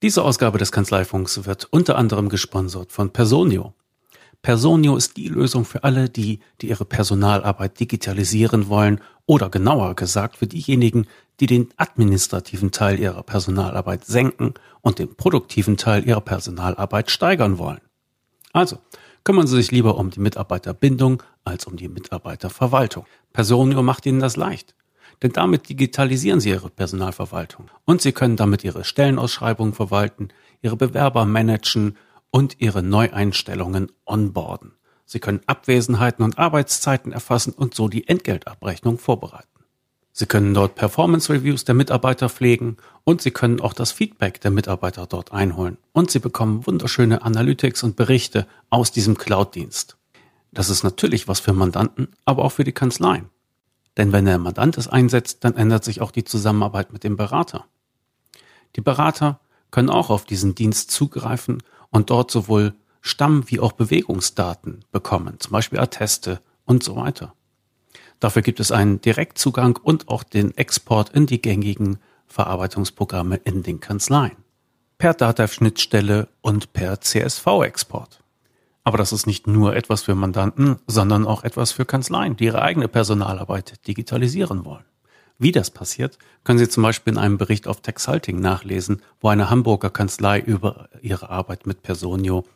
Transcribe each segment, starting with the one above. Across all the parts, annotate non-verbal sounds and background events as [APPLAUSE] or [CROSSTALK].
Diese Ausgabe des Kanzleifunks wird unter anderem gesponsert von Personio. Personio ist die Lösung für alle, die, die ihre Personalarbeit digitalisieren wollen oder genauer gesagt für diejenigen, die den administrativen Teil ihrer Personalarbeit senken und den produktiven Teil ihrer Personalarbeit steigern wollen. Also, kümmern Sie sich lieber um die Mitarbeiterbindung als um die Mitarbeiterverwaltung. Personio macht Ihnen das leicht. Denn damit digitalisieren Sie Ihre Personalverwaltung und Sie können damit Ihre Stellenausschreibungen verwalten, Ihre Bewerber managen und Ihre Neueinstellungen onboarden. Sie können Abwesenheiten und Arbeitszeiten erfassen und so die Entgeltabrechnung vorbereiten. Sie können dort Performance Reviews der Mitarbeiter pflegen und Sie können auch das Feedback der Mitarbeiter dort einholen und Sie bekommen wunderschöne Analytics und Berichte aus diesem Cloud-Dienst. Das ist natürlich was für Mandanten, aber auch für die Kanzleien. Denn wenn der Mandant es einsetzt, dann ändert sich auch die Zusammenarbeit mit dem Berater. Die Berater können auch auf diesen Dienst zugreifen und dort sowohl Stamm- wie auch Bewegungsdaten bekommen, zum Beispiel Atteste und so weiter. Dafür gibt es einen Direktzugang und auch den Export in die gängigen Verarbeitungsprogramme in den Kanzleien. Per Data-Schnittstelle und per CSV-Export. Aber das ist nicht nur etwas für Mandanten, sondern auch etwas für Kanzleien, die ihre eigene Personalarbeit digitalisieren wollen. Wie das passiert, können Sie zum Beispiel in einem Bericht auf Texalting nachlesen, wo eine Hamburger Kanzlei über ihre Arbeit mit Personio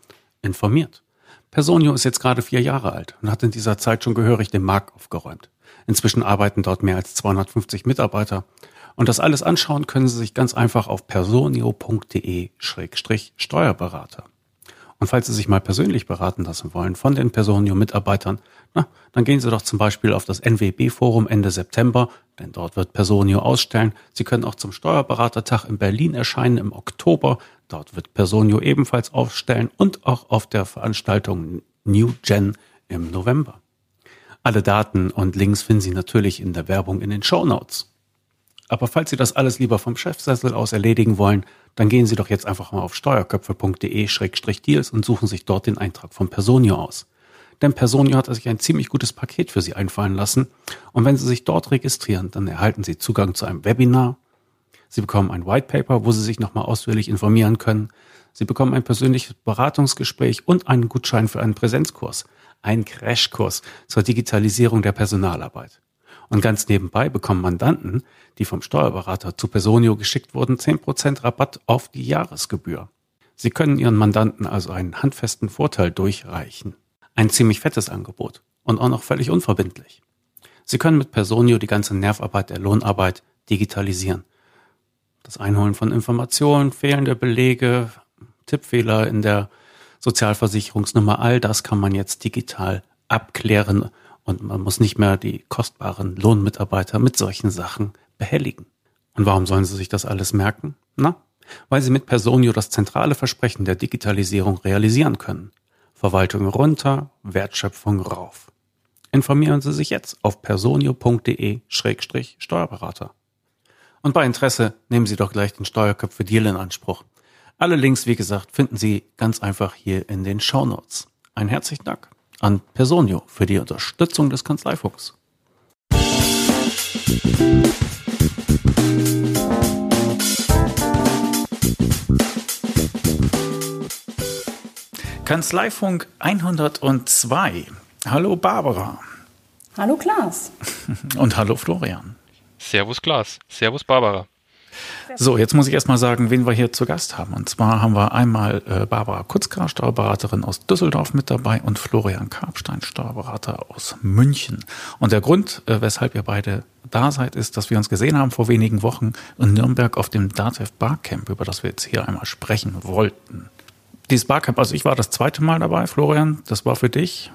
informiert. Personio ist jetzt gerade vier Jahre alt und hat in dieser Zeit schon gehörig den Markt aufgeräumt. Inzwischen arbeiten dort mehr als 250 Mitarbeiter. Und das alles anschauen können Sie sich ganz einfach auf personio.de-steuerberater. Und falls Sie sich mal persönlich beraten lassen wollen von den Personio-Mitarbeitern, na, dann gehen Sie doch zum Beispiel auf das NWB-Forum Ende September, denn dort wird Personio ausstellen. Sie können auch zum Steuerberatertag in Berlin erscheinen im Oktober. Dort wird Personio ebenfalls ausstellen und auch auf der Veranstaltung New Gen im November. Alle Daten und Links finden Sie natürlich in der Werbung in den Show Notes. Aber falls Sie das alles lieber vom Chefsessel aus erledigen wollen, dann gehen Sie doch jetzt einfach mal auf steuerköpfe.de-deals und suchen sich dort den Eintrag von Personio aus. Denn Personio hat sich ein ziemlich gutes Paket für Sie einfallen lassen. Und wenn Sie sich dort registrieren, dann erhalten Sie Zugang zu einem Webinar. Sie bekommen ein White Paper, wo Sie sich nochmal ausführlich informieren können. Sie bekommen ein persönliches Beratungsgespräch und einen Gutschein für einen Präsenzkurs. Ein Crashkurs zur Digitalisierung der Personalarbeit. Und ganz nebenbei bekommen Mandanten, die vom Steuerberater zu Personio geschickt wurden, 10% Rabatt auf die Jahresgebühr. Sie können Ihren Mandanten also einen handfesten Vorteil durchreichen. Ein ziemlich fettes Angebot und auch noch völlig unverbindlich. Sie können mit Personio die ganze Nervarbeit der Lohnarbeit digitalisieren. Das Einholen von Informationen, fehlende Belege, Tippfehler in der Sozialversicherungsnummer, all das kann man jetzt digital abklären und man muss nicht mehr die kostbaren Lohnmitarbeiter mit solchen Sachen behelligen. Und warum sollen sie sich das alles merken? Na, weil sie mit Personio das zentrale Versprechen der Digitalisierung realisieren können. Verwaltung runter, Wertschöpfung rauf. Informieren Sie sich jetzt auf personio.de-steuerberater. Und bei Interesse nehmen Sie doch gleich den Steuerköpfe Deal in Anspruch. Alle Links, wie gesagt, finden Sie ganz einfach hier in den Show Notes. Ein herzlichen Dank an Personio für die Unterstützung des Kanzleifuchs. Kanzleifunk 102. Hallo Barbara. Hallo Klaas. Und hallo Florian. Servus Klaas. Servus Barbara. So, jetzt muss ich erstmal sagen, wen wir hier zu Gast haben. Und zwar haben wir einmal äh, Barbara Kutzka, Steuerberaterin aus Düsseldorf mit dabei und Florian Karpstein, Steuerberater aus München. Und der Grund, äh, weshalb ihr beide da seid, ist, dass wir uns gesehen haben vor wenigen Wochen in Nürnberg auf dem DATEV Barcamp, über das wir jetzt hier einmal sprechen wollten. Dieses Barcamp, also ich war das zweite Mal dabei, Florian, das war für dich?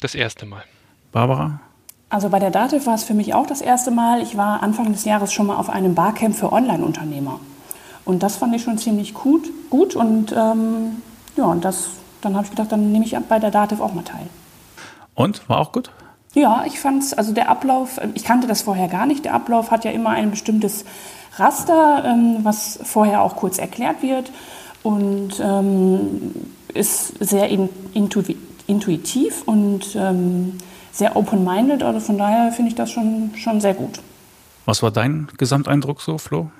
Das erste Mal. Barbara? Also bei der DATEV war es für mich auch das erste Mal. Ich war Anfang des Jahres schon mal auf einem Barcamp für Online-Unternehmer. Und das fand ich schon ziemlich gut. gut und ähm, ja, und das, dann habe ich gedacht, dann nehme ich bei der DATEV auch mal teil. Und? War auch gut? Ja, ich fand es, also der Ablauf, ich kannte das vorher gar nicht. Der Ablauf hat ja immer ein bestimmtes Raster, ähm, was vorher auch kurz erklärt wird und ähm, ist sehr in, intuitiv und ähm, sehr open-minded. Also von daher finde ich das schon, schon sehr gut. Was war dein Gesamteindruck so, Flo?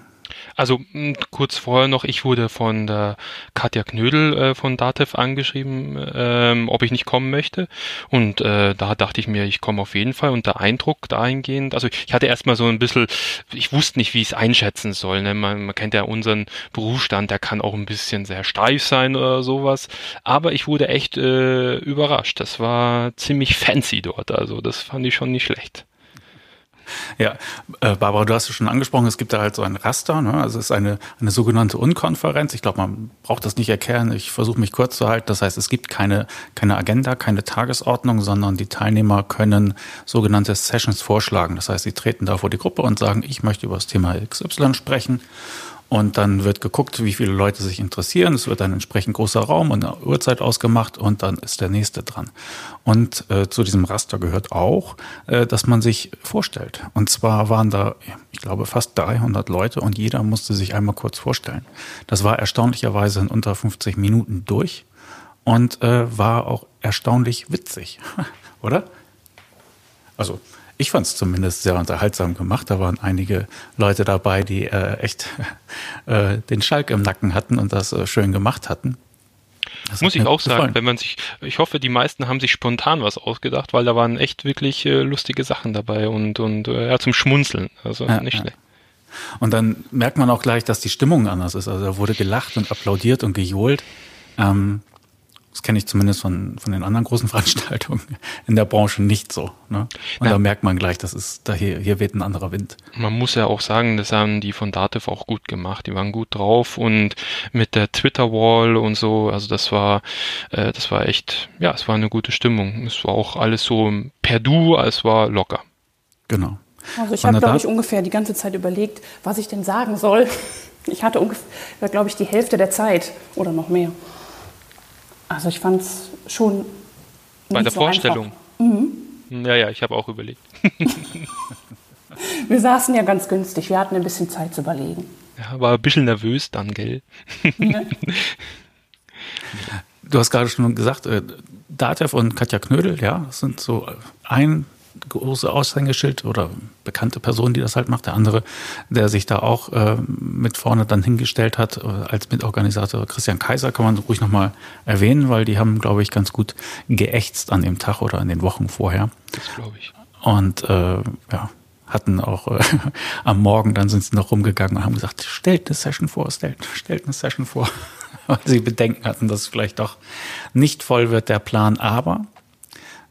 Also mh, kurz vorher noch, ich wurde von der Katja Knödel äh, von Datev angeschrieben, ähm, ob ich nicht kommen möchte. Und äh, da dachte ich mir, ich komme auf jeden Fall. Und der Eindruck dahingehend, also ich hatte erstmal so ein bisschen, ich wusste nicht, wie ich es einschätzen soll. Ne? Man, man kennt ja unseren Berufsstand, der kann auch ein bisschen sehr steif sein oder sowas. Aber ich wurde echt äh, überrascht. Das war ziemlich fancy dort. Also das fand ich schon nicht schlecht. Ja, äh, Barbara, du hast es schon angesprochen, es gibt da halt so ein Raster, ne? also es ist eine, eine sogenannte Unkonferenz. Ich glaube, man braucht das nicht erklären. Ich versuche mich kurz zu halten. Das heißt, es gibt keine, keine Agenda, keine Tagesordnung, sondern die Teilnehmer können sogenannte Sessions vorschlagen. Das heißt, sie treten da vor die Gruppe und sagen, ich möchte über das Thema XY sprechen. Und dann wird geguckt, wie viele Leute sich interessieren. Es wird ein entsprechend großer Raum und eine Uhrzeit ausgemacht und dann ist der nächste dran. Und äh, zu diesem Raster gehört auch, äh, dass man sich vorstellt. Und zwar waren da, ich glaube, fast 300 Leute und jeder musste sich einmal kurz vorstellen. Das war erstaunlicherweise in unter 50 Minuten durch und äh, war auch erstaunlich witzig, [LAUGHS] oder? Also ich fand es zumindest sehr unterhaltsam gemacht. Da waren einige Leute dabei, die äh, echt [LAUGHS] äh, den Schalk im Nacken hatten und das äh, schön gemacht hatten. Das Muss ich auch gefallen. sagen, wenn man sich, ich hoffe, die meisten haben sich spontan was ausgedacht, weil da waren echt wirklich äh, lustige Sachen dabei und, und äh, ja, zum Schmunzeln. Also ja, nicht schlecht. Und dann merkt man auch gleich, dass die Stimmung anders ist. Also da wurde gelacht und applaudiert und gejohlt. Ähm, das kenne ich zumindest von, von den anderen großen [LAUGHS] Veranstaltungen in der Branche nicht so. Ne? Und ja. da merkt man gleich, das ist, da hier, hier weht ein anderer Wind. Man muss ja auch sagen, das haben die von Dativ auch gut gemacht. Die waren gut drauf und mit der Twitter-Wall und so, also das war, äh, das war echt, ja, es war eine gute Stimmung. Es war auch alles so per Du, es war locker. Genau. Also ich habe, glaube ich, ungefähr die ganze Zeit überlegt, was ich denn sagen soll. [LAUGHS] Ich hatte ungefähr, glaube ich, die Hälfte der Zeit oder noch mehr. Also ich fand es schon. Bei der so Vorstellung. Mhm. Ja, ja, ich habe auch überlegt. [LAUGHS] wir saßen ja ganz günstig, wir hatten ein bisschen Zeit zu überlegen. Ja, war ein bisschen nervös dann, gell? [LAUGHS] Du hast gerade schon gesagt, äh, Datev und Katja Knödel, ja, das sind so ein große Aushängeschild oder bekannte Person, die das halt macht. Der andere, der sich da auch äh, mit vorne dann hingestellt hat, äh, als Mitorganisator Christian Kaiser, kann man ruhig nochmal erwähnen, weil die haben, glaube ich, ganz gut geächtzt an dem Tag oder an den Wochen vorher. Das glaube ich. Und äh, ja, hatten auch äh, [LAUGHS] am Morgen, dann sind sie noch rumgegangen und haben gesagt, stellt eine Session vor, stellt, stellt eine Session vor. [LAUGHS] weil sie Bedenken hatten, dass vielleicht doch nicht voll wird, der Plan. Aber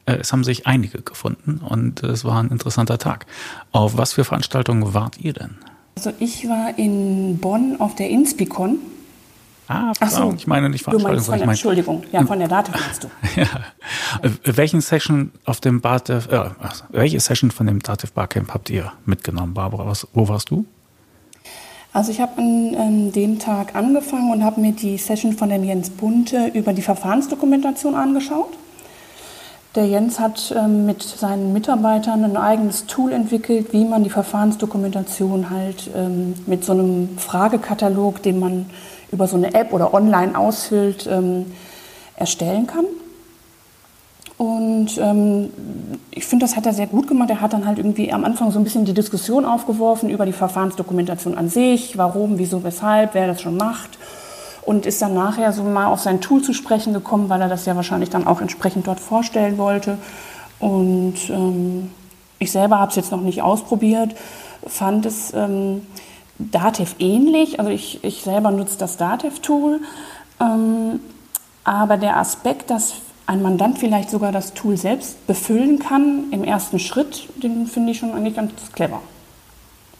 es haben sich einige gefunden und es war ein interessanter Tag. Auf was für Veranstaltungen wart ihr denn? Also ich war in Bonn auf der Inspicon. Ah, Ach so. ich meine nicht Veranstaltung. Du meinst von der, Entschuldigung, ja, von der Date meinst du. [LAUGHS] ja. ja. Welchen Session auf dem Dativ, äh, welche Session von dem Dativ Barcamp habt ihr mitgenommen, Barbara? Was, wo warst du? Also ich habe an ähm, dem Tag angefangen und habe mir die Session von dem Jens Bunte über die Verfahrensdokumentation angeschaut. Der Jens hat ähm, mit seinen Mitarbeitern ein eigenes Tool entwickelt, wie man die Verfahrensdokumentation halt ähm, mit so einem Fragekatalog, den man über so eine App oder online ausfüllt, ähm, erstellen kann. Und ähm, ich finde, das hat er sehr gut gemacht. Er hat dann halt irgendwie am Anfang so ein bisschen die Diskussion aufgeworfen über die Verfahrensdokumentation an sich, warum, wieso, weshalb, wer das schon macht und ist dann nachher so mal auf sein Tool zu sprechen gekommen, weil er das ja wahrscheinlich dann auch entsprechend dort vorstellen wollte. Und ähm, ich selber habe es jetzt noch nicht ausprobiert, fand es ähm, Datev ähnlich. Also ich, ich selber nutze das Datev-Tool. Ähm, aber der Aspekt, dass ein Mandant vielleicht sogar das Tool selbst befüllen kann im ersten Schritt, den finde ich schon eigentlich ganz clever.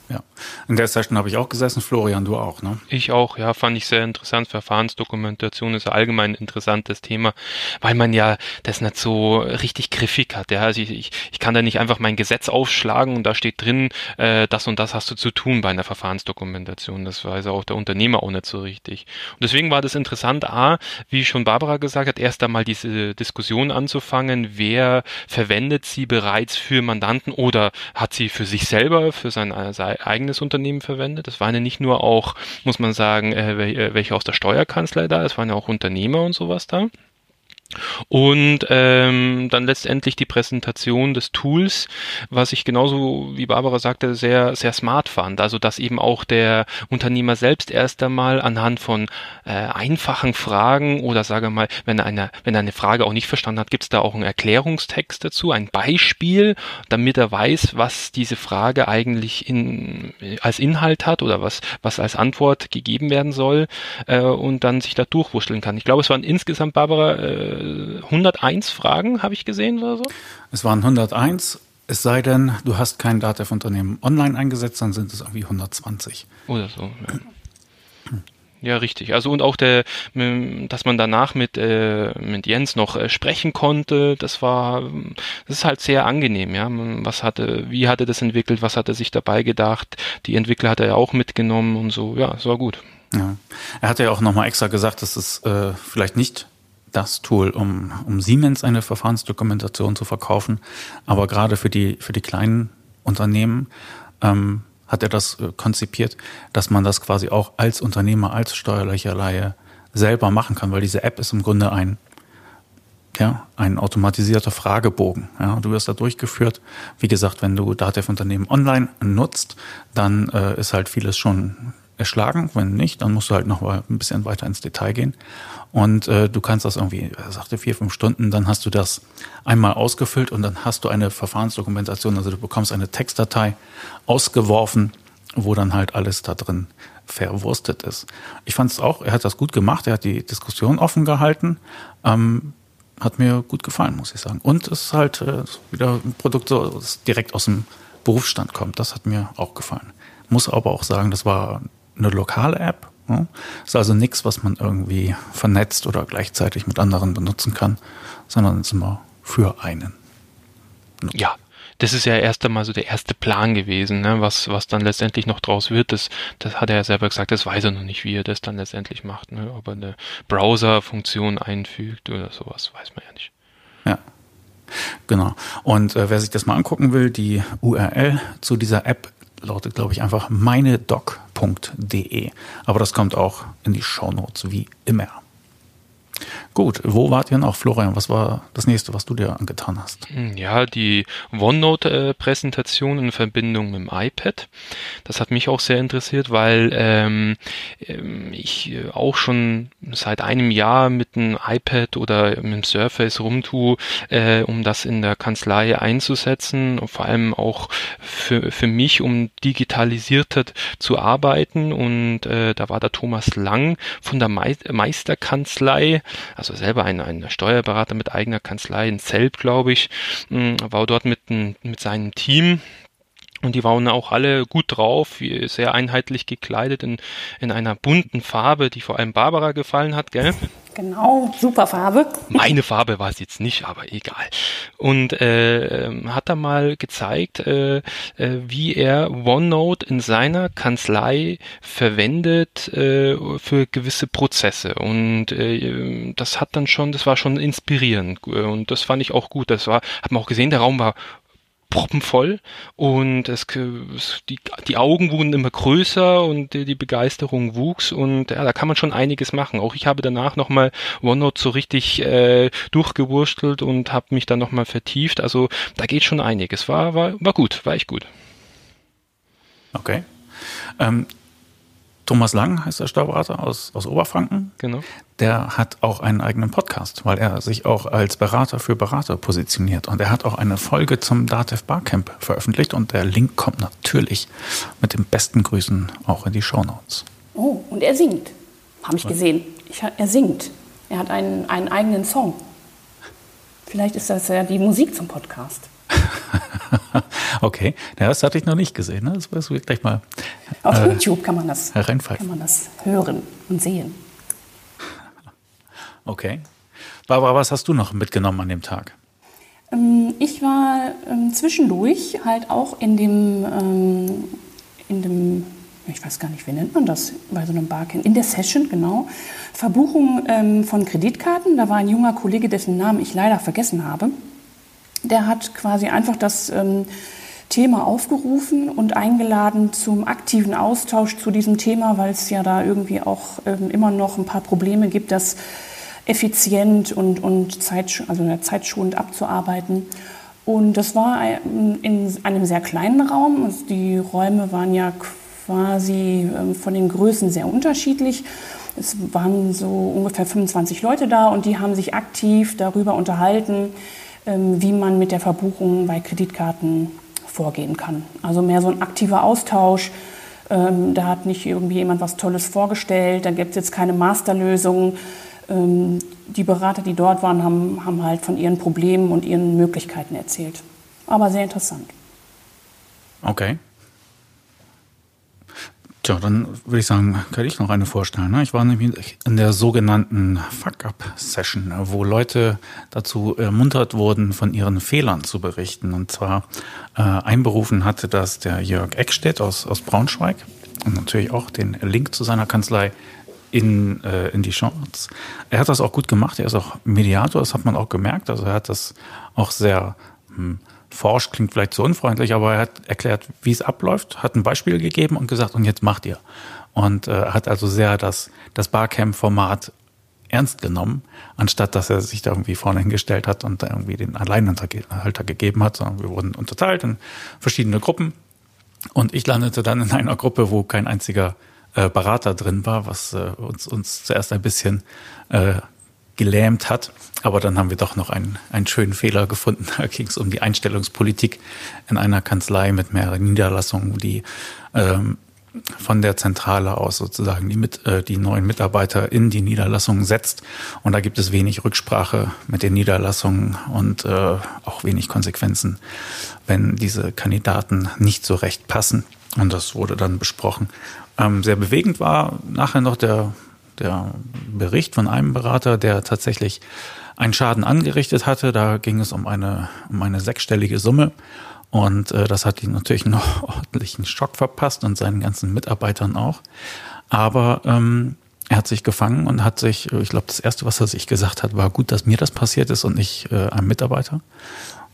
Ja. In der Session habe ich auch gesessen, Florian, du auch, ne? Ich auch, ja, fand ich sehr interessant. Verfahrensdokumentation ist allgemein ein interessantes Thema, weil man ja das nicht so richtig griffig hat. Ja, also ich, ich, ich kann da nicht einfach mein Gesetz aufschlagen und da steht drin, äh, das und das hast du zu tun bei einer Verfahrensdokumentation. Das weiß auch der Unternehmer auch nicht so richtig. Und deswegen war das interessant, A, wie schon Barbara gesagt hat, erst einmal diese Diskussion anzufangen, wer verwendet sie bereits für Mandanten oder hat sie für sich selber, für sein, sein eigenes Unternehmen verwendet. Es waren ja nicht nur auch, muss man sagen, äh, äh, welche aus der Steuerkanzlei da, es waren ja auch Unternehmer und sowas da. Und ähm, dann letztendlich die Präsentation des Tools, was ich genauso wie Barbara sagte, sehr, sehr smart fand. Also dass eben auch der Unternehmer selbst erst einmal anhand von äh, einfachen Fragen oder sage mal, wenn er eine, wenn er eine Frage auch nicht verstanden hat, gibt es da auch einen Erklärungstext dazu, ein Beispiel, damit er weiß, was diese Frage eigentlich in, als Inhalt hat oder was, was als Antwort gegeben werden soll äh, und dann sich da durchwurschteln kann. Ich glaube, es waren insgesamt, Barbara, äh, 101 Fragen, habe ich gesehen oder so? Es waren 101. Es sei denn, du hast kein Datev-Unternehmen online eingesetzt, dann sind es irgendwie 120. Oder so, ja. Ja, richtig. Also und auch der, dass man danach mit, äh, mit Jens noch äh, sprechen konnte, das war, das ist halt sehr angenehm, ja. Was hatte, wie hat er das entwickelt, was hat er sich dabei gedacht? Die Entwickler hat er ja auch mitgenommen und so, ja, es war gut. Ja. Er hatte ja auch nochmal extra gesagt, dass es äh, vielleicht nicht das Tool, um, um Siemens eine Verfahrensdokumentation zu verkaufen. Aber gerade für die, für die kleinen Unternehmen ähm, hat er das äh, konzipiert, dass man das quasi auch als Unternehmer, als steuerlicher Laie selber machen kann, weil diese App ist im Grunde ein, ja, ein automatisierter Fragebogen. Ja, du wirst da durchgeführt. Wie gesagt, wenn du Datev-Unternehmen online nutzt, dann äh, ist halt vieles schon erschlagen. Wenn nicht, dann musst du halt noch mal ein bisschen weiter ins Detail gehen. Und äh, du kannst das irgendwie, er sagte vier, fünf Stunden, dann hast du das einmal ausgefüllt und dann hast du eine Verfahrensdokumentation, also du bekommst eine Textdatei ausgeworfen, wo dann halt alles da drin verwurstet ist. Ich fand es auch, er hat das gut gemacht, er hat die Diskussion offen gehalten. Ähm, hat mir gut gefallen, muss ich sagen. Und es ist halt äh, wieder ein Produkt, das direkt aus dem Berufsstand kommt. Das hat mir auch gefallen. Muss aber auch sagen, das war eine lokale App. Ne? Ist also nichts, was man irgendwie vernetzt oder gleichzeitig mit anderen benutzen kann, sondern ist immer für einen. Ja, das ist ja erst einmal so der erste Plan gewesen, ne? was, was dann letztendlich noch draus wird. Das, das hat er ja selber gesagt, das weiß er noch nicht, wie er das dann letztendlich macht. Ne? Ob er eine Browser-Funktion einfügt oder sowas, weiß man ja nicht. Ja. Genau. Und äh, wer sich das mal angucken will, die URL zu dieser App lautet, glaube ich, einfach meinedoc.de. Aber das kommt auch in die Shownotes wie immer. Gut, wo wart ihr noch, Florian? Was war das nächste, was du dir angetan hast? Hm, ja, die OneNote-Präsentation in Verbindung mit dem iPad. Das hat mich auch sehr interessiert, weil ähm, ähm ich äh, auch schon seit einem Jahr mit dem iPad oder mit dem Surface rumtue, äh, um das in der Kanzlei einzusetzen und vor allem auch für, für mich, um digitalisierter zu arbeiten. Und äh, da war der Thomas Lang von der Meisterkanzlei also selber ein, ein Steuerberater mit eigener Kanzlei in Zelb, glaube ich, hm, war dort mit, mit seinem Team und die waren auch alle gut drauf, sehr einheitlich gekleidet in, in einer bunten Farbe, die vor allem Barbara gefallen hat, gell? Genau, super Farbe. Meine Farbe war es jetzt nicht, aber egal. Und äh, hat da mal gezeigt, äh, äh, wie er OneNote in seiner Kanzlei verwendet äh, für gewisse Prozesse. Und äh, das hat dann schon, das war schon inspirierend. Und das fand ich auch gut. Das war, hat man auch gesehen, der Raum war proppenvoll und es, die, die Augen wurden immer größer und die, die Begeisterung wuchs und ja, da kann man schon einiges machen. Auch ich habe danach nochmal OneNote so richtig äh, durchgewurstelt und habe mich dann nochmal vertieft. Also da geht schon einiges. War, war, war gut, war echt gut. Okay. Ähm, Thomas Lang heißt der Steuerberater aus, aus Oberfranken. Genau. Der hat auch einen eigenen Podcast, weil er sich auch als Berater für Berater positioniert. Und er hat auch eine Folge zum Datev Barcamp veröffentlicht und der Link kommt natürlich mit den besten Grüßen auch in die Show Notes. Oh, und er singt. Habe ich gesehen. Ich, er singt. Er hat einen, einen eigenen Song. Vielleicht ist das ja die Musik zum Podcast. [LAUGHS] okay, das hatte ich noch nicht gesehen. Ne? Das wirst du gleich mal. Auf äh, YouTube kann man, das, kann man das hören und sehen. [LAUGHS] Okay. Barbara, was hast du noch mitgenommen an dem Tag? Ähm, ich war ähm, zwischendurch halt auch in dem, ähm, in dem, ich weiß gar nicht, wie nennt man das bei so einem Barcamp, in der Session, genau, Verbuchung ähm, von Kreditkarten. Da war ein junger Kollege, dessen Namen ich leider vergessen habe der hat quasi einfach das ähm, Thema aufgerufen und eingeladen zum aktiven Austausch zu diesem Thema, weil es ja da irgendwie auch ähm, immer noch ein paar Probleme gibt, dass effizient und, und zeit, also zeitschonend abzuarbeiten. Und das war in einem sehr kleinen Raum. Also die Räume waren ja quasi ähm, von den Größen sehr unterschiedlich. Es waren so ungefähr 25 Leute da und die haben sich aktiv darüber unterhalten, wie man mit der Verbuchung bei Kreditkarten vorgehen kann. Also mehr so ein aktiver Austausch. Ähm, da hat nicht irgendwie jemand was Tolles vorgestellt, da gibt es jetzt keine Masterlösung. Die Berater, die dort waren, haben, haben halt von ihren Problemen und ihren Möglichkeiten erzählt. Aber sehr interessant. Okay. Tja, dann würde ich sagen, kann ich noch eine vorstellen. Ne? Ich war nämlich in der sogenannten Fuck-Up-Session, wo Leute dazu ermuntert wurden, von ihren Fehlern zu berichten. Und zwar äh, einberufen hatte das der Jörg Eckstedt aus, aus Braunschweig und natürlich auch den Link zu seiner Kanzlei in, äh, in die Shorts. Er hat das auch gut gemacht. Er ist auch Mediator, das hat man auch gemerkt. Also er hat das auch sehr hm, forscht, klingt vielleicht zu unfreundlich, aber er hat erklärt, wie es abläuft, hat ein Beispiel gegeben und gesagt, und jetzt macht ihr. Und äh, hat also sehr das, das Barcamp-Format ernst genommen, anstatt dass er sich da irgendwie vorne hingestellt hat und da irgendwie den Alleinhalter gegeben hat, sondern wir wurden unterteilt in verschiedene Gruppen. Und ich landete dann in einer Gruppe, wo kein einziger äh, Berater drin war, was äh, uns, uns zuerst ein bisschen äh, gelähmt hat. Aber dann haben wir doch noch einen, einen schönen Fehler gefunden. Da ging es um die Einstellungspolitik in einer Kanzlei mit mehreren Niederlassungen, die ähm, von der Zentrale aus sozusagen die, mit, äh, die neuen Mitarbeiter in die Niederlassungen setzt. Und da gibt es wenig Rücksprache mit den Niederlassungen und äh, auch wenig Konsequenzen, wenn diese Kandidaten nicht so recht passen. Und das wurde dann besprochen. Ähm, sehr bewegend war nachher noch der der Bericht von einem Berater, der tatsächlich einen Schaden angerichtet hatte. Da ging es um eine, um eine sechsstellige Summe. Und äh, das hat ihn natürlich [LAUGHS] noch ordentlichen Schock verpasst und seinen ganzen Mitarbeitern auch. Aber ähm, er hat sich gefangen und hat sich, ich glaube, das Erste, was er sich gesagt hat, war gut, dass mir das passiert ist und nicht äh, einem Mitarbeiter.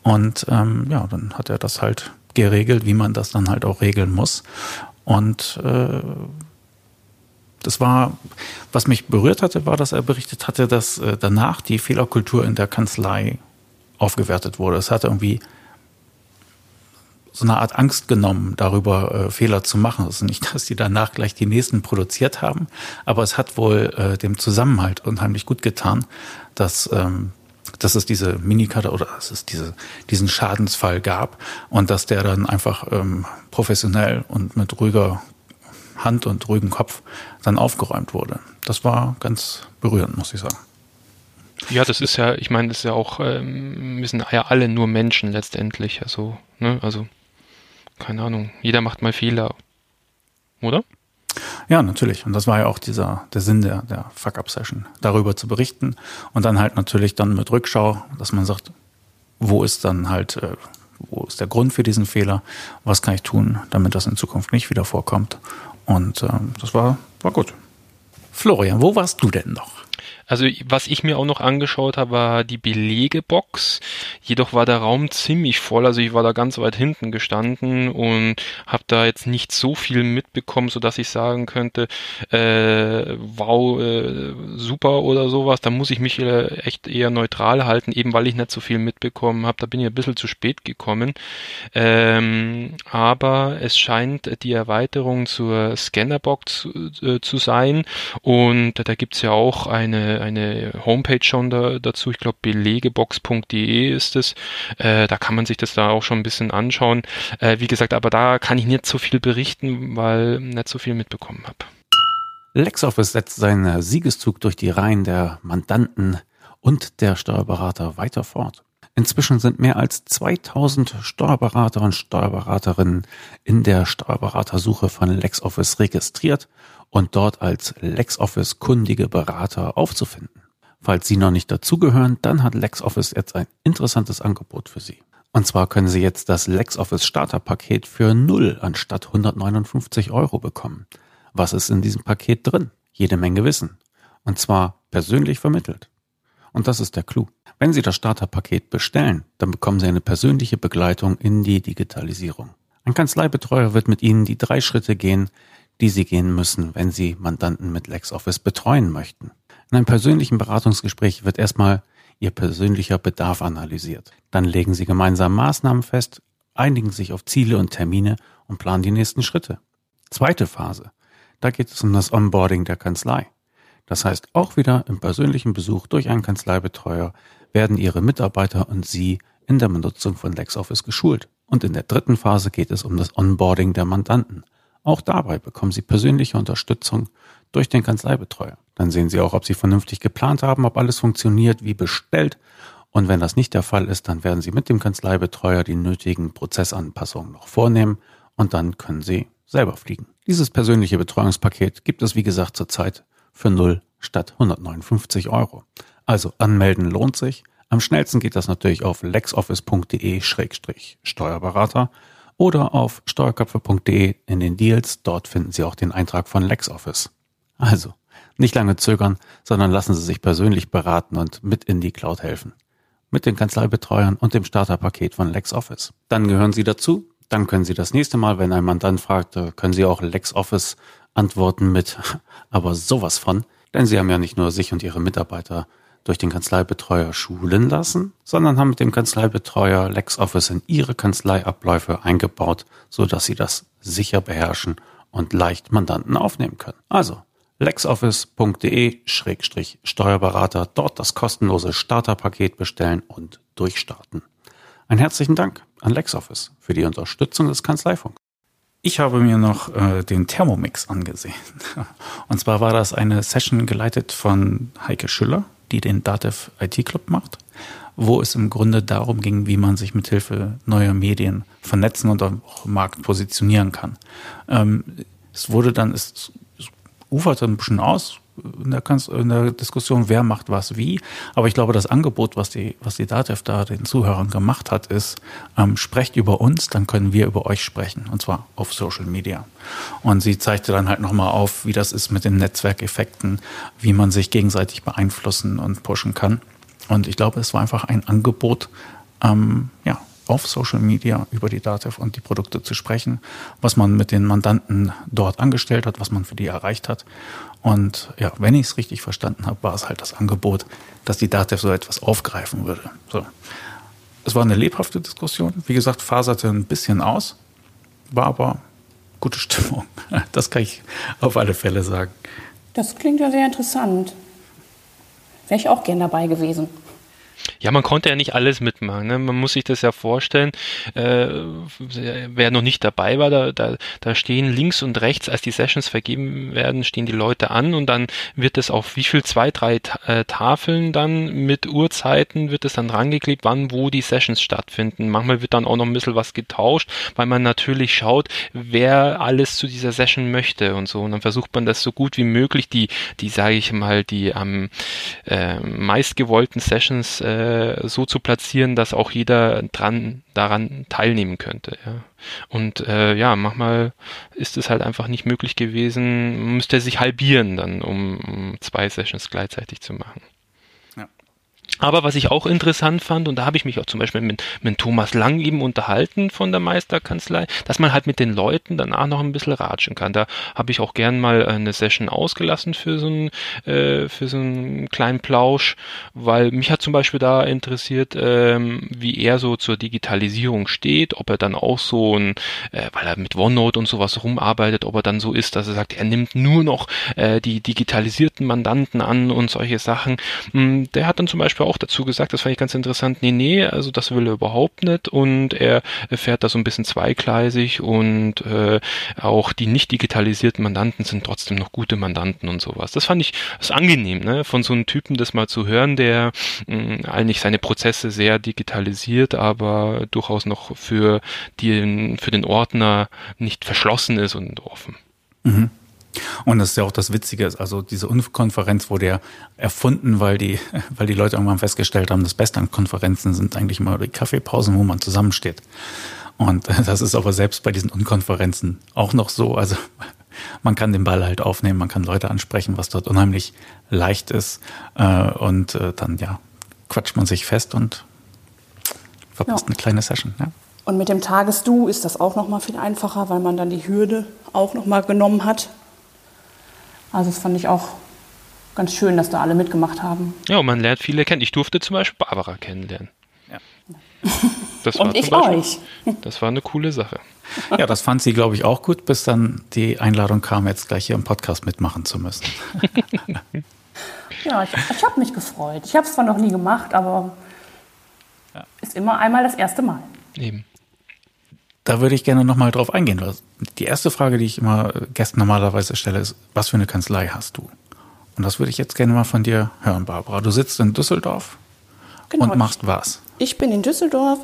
Und ähm, ja, dann hat er das halt geregelt, wie man das dann halt auch regeln muss. Und äh, das war, was mich berührt hatte, war, dass er berichtet hatte, dass äh, danach die Fehlerkultur in der Kanzlei aufgewertet wurde. Es hatte irgendwie so eine Art Angst genommen, darüber äh, Fehler zu machen. Also nicht, [LAUGHS] dass die danach gleich die nächsten produziert haben, aber es hat wohl äh, dem Zusammenhalt unheimlich gut getan, dass ähm, dass es diese Minikarte oder dass es diese, diesen Schadensfall gab und dass der dann einfach ähm, professionell und mit ruhiger Hand und ruhigen Kopf dann aufgeräumt wurde. Das war ganz berührend, muss ich sagen. Ja, das ist ja, ich meine, das ist ja auch, ähm, wir sind ja alle nur Menschen letztendlich. Also, ne, also, keine Ahnung, jeder macht mal Fehler. Oder? Ja, natürlich. Und das war ja auch dieser, der Sinn der, der Fuck-Up-Session, darüber zu berichten und dann halt natürlich dann mit Rückschau, dass man sagt, wo ist dann halt, äh, wo ist der Grund für diesen Fehler, was kann ich tun, damit das in Zukunft nicht wieder vorkommt und ähm, das war, war gut. Florian, wo warst du denn noch? Also was ich mir auch noch angeschaut habe, war die Belegebox. Jedoch war der Raum ziemlich voll. Also ich war da ganz weit hinten gestanden und habe da jetzt nicht so viel mitbekommen, so dass ich sagen könnte, äh, wow, äh, super oder sowas. Da muss ich mich äh, echt eher neutral halten, eben weil ich nicht so viel mitbekommen habe. Da bin ich ein bisschen zu spät gekommen. Ähm, aber es scheint die Erweiterung zur Scannerbox äh, zu sein und da gibt's ja auch eine eine, Homepage schon da, dazu. Ich glaube, belegebox.de ist es. Äh, da kann man sich das da auch schon ein bisschen anschauen. Äh, wie gesagt, aber da kann ich nicht so viel berichten, weil nicht so viel mitbekommen habe. LexOffice setzt seinen Siegeszug durch die Reihen der Mandanten und der Steuerberater weiter fort. Inzwischen sind mehr als 2000 Steuerberater und Steuerberaterinnen in der Steuerberatersuche von LexOffice registriert und dort als LexOffice kundige Berater aufzufinden. Falls Sie noch nicht dazugehören, dann hat LexOffice jetzt ein interessantes Angebot für Sie. Und zwar können Sie jetzt das LexOffice Starterpaket für 0 anstatt 159 Euro bekommen. Was ist in diesem Paket drin? Jede Menge Wissen. Und zwar persönlich vermittelt. Und das ist der Clou. Wenn Sie das Starterpaket bestellen, dann bekommen Sie eine persönliche Begleitung in die Digitalisierung. Ein Kanzleibetreuer wird mit Ihnen die drei Schritte gehen, die Sie gehen müssen, wenn Sie Mandanten mit LexOffice betreuen möchten. In einem persönlichen Beratungsgespräch wird erstmal Ihr persönlicher Bedarf analysiert. Dann legen Sie gemeinsam Maßnahmen fest, einigen sich auf Ziele und Termine und planen die nächsten Schritte. Zweite Phase. Da geht es um das Onboarding der Kanzlei. Das heißt, auch wieder im persönlichen Besuch durch einen Kanzleibetreuer werden Ihre Mitarbeiter und Sie in der Benutzung von LexOffice geschult. Und in der dritten Phase geht es um das Onboarding der Mandanten. Auch dabei bekommen Sie persönliche Unterstützung durch den Kanzleibetreuer. Dann sehen Sie auch, ob Sie vernünftig geplant haben, ob alles funktioniert wie bestellt. Und wenn das nicht der Fall ist, dann werden Sie mit dem Kanzleibetreuer die nötigen Prozessanpassungen noch vornehmen und dann können Sie selber fliegen. Dieses persönliche Betreuungspaket gibt es, wie gesagt, zurzeit für 0 statt 159 Euro. Also anmelden lohnt sich. Am schnellsten geht das natürlich auf lexoffice.de-steuerberater oder auf steuerköpfe.de in den Deals. Dort finden Sie auch den Eintrag von LexOffice. Also, nicht lange zögern, sondern lassen Sie sich persönlich beraten und mit in die Cloud helfen. Mit den Kanzleibetreuern und dem Starterpaket von LexOffice. Dann gehören Sie dazu. Dann können Sie das nächste Mal, wenn ein Mandant fragt, äh, können Sie auch LexOffice antworten mit, [LAUGHS] aber sowas von. Denn Sie haben ja nicht nur sich und Ihre Mitarbeiter durch den Kanzleibetreuer schulen lassen, sondern haben mit dem Kanzleibetreuer LexOffice in Ihre Kanzleiabläufe eingebaut, so dass Sie das sicher beherrschen und leicht Mandanten aufnehmen können. Also lexoffice.de-steuerberater dort das kostenlose Starterpaket bestellen und durchstarten. Einen herzlichen Dank an LexOffice für die Unterstützung des Kanzleifunks. Ich habe mir noch äh, den Thermomix angesehen. [LAUGHS] Und zwar war das eine Session geleitet von Heike Schüller, die den Datev IT Club macht, wo es im Grunde darum ging, wie man sich mit Hilfe neuer Medien vernetzen und auch im Markt positionieren kann. Ähm, es wurde dann, es uferte ein bisschen aus in der, in der, Diskussion, wer macht was wie. Aber ich glaube, das Angebot, was die, was die DATEV da den Zuhörern gemacht hat, ist, ähm, sprecht über uns, dann können wir über euch sprechen. Und zwar auf Social Media. Und sie zeigte dann halt nochmal auf, wie das ist mit den Netzwerkeffekten, wie man sich gegenseitig beeinflussen und pushen kann. Und ich glaube, es war einfach ein Angebot, ähm, ja, auf Social Media über die DATEV und die Produkte zu sprechen, was man mit den Mandanten dort angestellt hat, was man für die erreicht hat. Und ja, wenn ich es richtig verstanden habe, war es halt das Angebot, dass die DATEV so etwas aufgreifen würde. So. Es war eine lebhafte Diskussion. Wie gesagt, faserte ein bisschen aus, war aber gute Stimmung. [LAUGHS] Das kann ich auf alle Fälle sagen. Das klingt ja sehr interessant. Wäre ich auch gern dabei gewesen. Ja, man konnte ja nicht alles mitmachen. Ne? Man muss sich das ja vorstellen. Äh, wer noch nicht dabei war, da, da, da stehen links und rechts, als die Sessions vergeben werden, stehen die Leute an und dann wird es auf wie viel, zwei, drei äh, Tafeln dann mit Uhrzeiten wird es dann rangeklebt, wann, wo die Sessions stattfinden. Manchmal wird dann auch noch ein bisschen was getauscht, weil man natürlich schaut, wer alles zu dieser Session möchte und so. Und dann versucht man das so gut wie möglich, die, die sage ich mal, die am äh, meistgewollten Sessions äh, so zu platzieren, dass auch jeder dran daran teilnehmen könnte. Ja. Und äh, ja, manchmal ist es halt einfach nicht möglich gewesen, müsste sich halbieren dann, um, um zwei Sessions gleichzeitig zu machen. Aber was ich auch interessant fand, und da habe ich mich auch zum Beispiel mit, mit Thomas Lang eben unterhalten von der Meisterkanzlei, dass man halt mit den Leuten danach noch ein bisschen ratschen kann. Da habe ich auch gern mal eine Session ausgelassen für so einen, äh, für so einen kleinen Plausch, weil mich hat zum Beispiel da interessiert, ähm, wie er so zur Digitalisierung steht, ob er dann auch so ein, äh, weil er mit OneNote und sowas rumarbeitet, ob er dann so ist, dass er sagt, er nimmt nur noch äh, die digitalisierten Mandanten an und solche Sachen. Hm, der hat dann zum Beispiel auch dazu gesagt, das fand ich ganz interessant, nee, nee, also das will er überhaupt nicht und er fährt da so ein bisschen zweigleisig und äh, auch die nicht digitalisierten Mandanten sind trotzdem noch gute Mandanten und sowas. Das fand ich das angenehm, ne, von so einem Typen das mal zu hören, der mh, mm, eigentlich seine Prozesse sehr digitalisiert, aber durchaus noch für den, für den Ordner nicht verschlossen ist und offen. Mhm. Und das ist ja auch das Witzige, also diese Unkonferenz wurde ja erfunden, weil die, [LAUGHS] weil die Leute irgendwann festgestellt haben, das Beste an Konferenzen sind eigentlich immer die Kaffeepausen, wo man zusammensteht. Und [LAUGHS] das ist aber selbst bei diesen Unkonferenzen auch noch so. Also [LAUGHS] man kann den Ball halt aufnehmen, man kann Leute ansprechen, was dort unheimlich leicht ist. Äh, und äh, dann ja, quatscht man sich fest und verpasst ja. eine kleine Session. Ja. Und mit dem Tagesdu ist das auch noch mal viel einfacher, weil man dann die Hürde auch noch mal genommen hat. Also das fand ich auch ganz schön, dass da alle mitgemacht haben. Ja, und man lernt viele kennen. Ich durfte zum Beispiel Barbara kennenlernen. Ja. Das [LAUGHS] und ich Beispiel, euch. Das war eine coole Sache. Ja, das fand sie, glaube ich, auch gut, bis dann die Einladung kam, jetzt gleich hier im Podcast mitmachen zu müssen. ja, ich, ich habe mich gefreut. Ich habe es zwar noch nie gemacht, aber ja. ist immer einmal das erste Mal. Eben. Da würde ich gerne nochmal drauf eingehen. Die erste Frage, die ich immer Gästen normalerweise stelle, ist, was für eine Kanzlei hast du? Und das würde ich jetzt gerne mal von dir hören, Barbara. Du sitzt in Düsseldorf genau. und machst was? Ich bin in Düsseldorf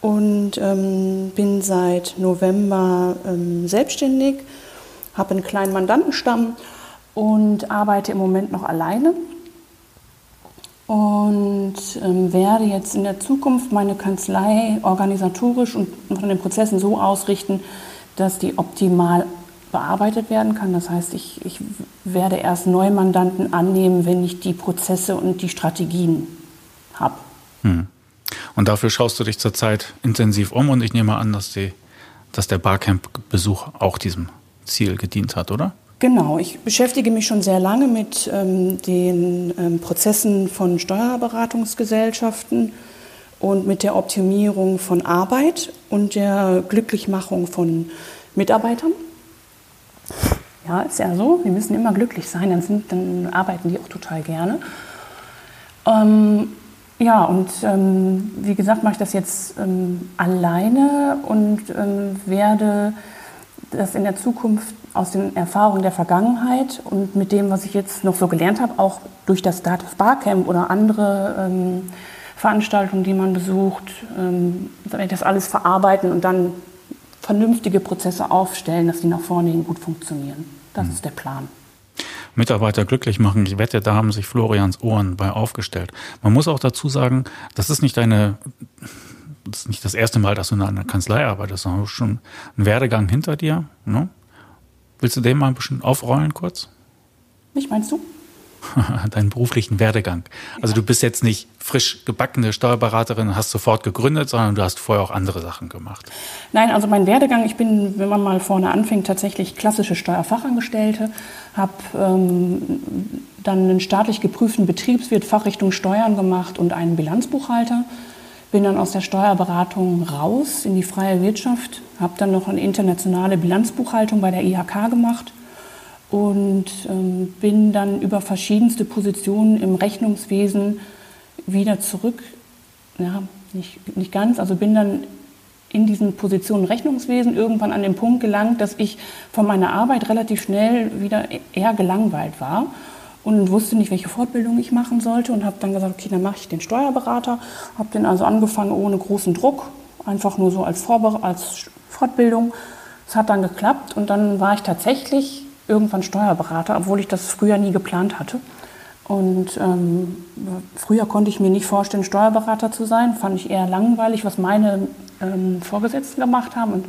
und ähm, bin seit November ähm, selbstständig, habe einen kleinen Mandantenstamm und arbeite im Moment noch alleine und ähm, werde jetzt in der Zukunft meine Kanzlei organisatorisch und von den Prozessen so ausrichten, dass die optimal bearbeitet werden kann. Das heißt, ich, ich werde erst Neumandanten annehmen, wenn ich die Prozesse und die Strategien habe. Hm. Und dafür schaust du dich zurzeit intensiv um und ich nehme an, dass, die, dass der Barcamp-Besuch auch diesem Ziel gedient hat, oder? Genau, ich beschäftige mich schon sehr lange mit ähm, den ähm, Prozessen von Steuerberatungsgesellschaften und mit der Optimierung von Arbeit und der Glücklichmachung von Mitarbeitern. Ja, ist ja so, wir müssen immer glücklich sein, dann, sind, dann arbeiten die auch total gerne. Ähm, ja, und ähm, wie gesagt, mache ich das jetzt ähm, alleine und ähm, werde das in der Zukunft aus den Erfahrungen der Vergangenheit und mit dem, was ich jetzt noch so gelernt habe, auch durch das Dativ Barcamp oder andere ähm, Veranstaltungen, die man besucht, ähm, das alles verarbeiten und dann vernünftige Prozesse aufstellen, dass die nach vorne hin gut funktionieren. Das mhm. ist der Plan. Mitarbeiter glücklich machen. Ich wette, da haben sich Florians Ohren bei aufgestellt. Man muss auch dazu sagen, das ist nicht deine, das ist nicht das erste Mal, dass du in einer Kanzlei arbeitest, sondern schon einen Werdegang hinter dir. Ne? Willst du den mal ein bisschen aufrollen kurz? Mich meinst du? [LAUGHS] Deinen beruflichen Werdegang. Also du bist jetzt nicht frisch gebackene Steuerberaterin, hast sofort gegründet, sondern du hast vorher auch andere Sachen gemacht. Nein, also mein Werdegang, ich bin, wenn man mal vorne anfängt, tatsächlich klassische Steuerfachangestellte, habe ähm, dann einen staatlich geprüften Betriebswirt Fachrichtung Steuern gemacht und einen Bilanzbuchhalter. Bin dann aus der Steuerberatung raus in die freie Wirtschaft, habe dann noch eine internationale Bilanzbuchhaltung bei der IHK gemacht und ähm, bin dann über verschiedenste Positionen im Rechnungswesen wieder zurück, ja, nicht, nicht ganz, also bin dann in diesen Positionen Rechnungswesen irgendwann an den Punkt gelangt, dass ich von meiner Arbeit relativ schnell wieder eher gelangweilt war und wusste nicht, welche Fortbildung ich machen sollte und habe dann gesagt, okay, dann mache ich den Steuerberater, habe den also angefangen ohne großen Druck, einfach nur so als, Vorber als Fortbildung. Es hat dann geklappt und dann war ich tatsächlich irgendwann Steuerberater, obwohl ich das früher nie geplant hatte. Und ähm, früher konnte ich mir nicht vorstellen, Steuerberater zu sein. Fand ich eher langweilig, was meine ähm, Vorgesetzten gemacht haben. Und